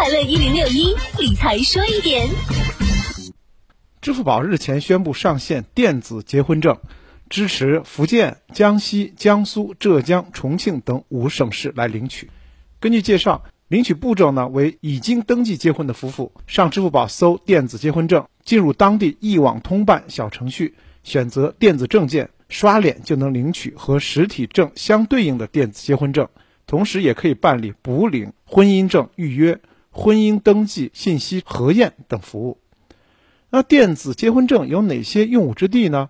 快乐一零六一理财说一点。支付宝日前宣布上线电子结婚证，支持福建、江西、江苏、浙江、重庆等五省市来领取。根据介绍，领取步骤呢为已经登记结婚的夫妇上支付宝搜电子结婚证，进入当地一网通办小程序，选择电子证件，刷脸就能领取和实体证相对应的电子结婚证，同时也可以办理补领婚姻证预约、婚姻登记信息核验等服务。那电子结婚证有哪些用武之地呢？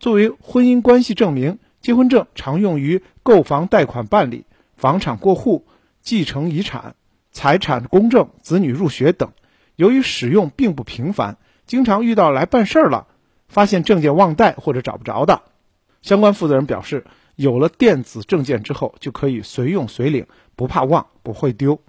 作为婚姻关系证明，结婚证常用于购房贷款办理、房产过户、继承遗产、财产公证、子女入学等。由于使用并不频繁，经常遇到来办事儿了，发现证件忘带或者找不着的。相关负责人表示，有了电子证件之后，就可以随用随领，不怕忘，不会丢。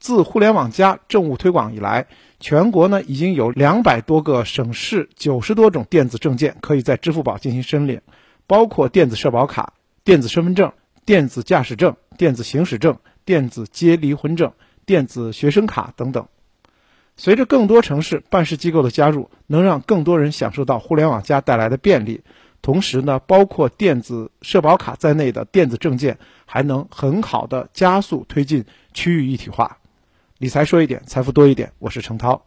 自互联网加政务推广以来，全国呢已经有两百多个省市九十多种电子证件可以在支付宝进行申领，包括电子社保卡、电子身份证、电子驾驶证、电子行驶证、电子结离婚证、电子学生卡等等。随着更多城市办事机构的加入，能让更多人享受到互联网加带来的便利。同时呢，包括电子社保卡在内的电子证件还能很好的加速推进区域一体化。理财说一点，财富多一点。我是程涛。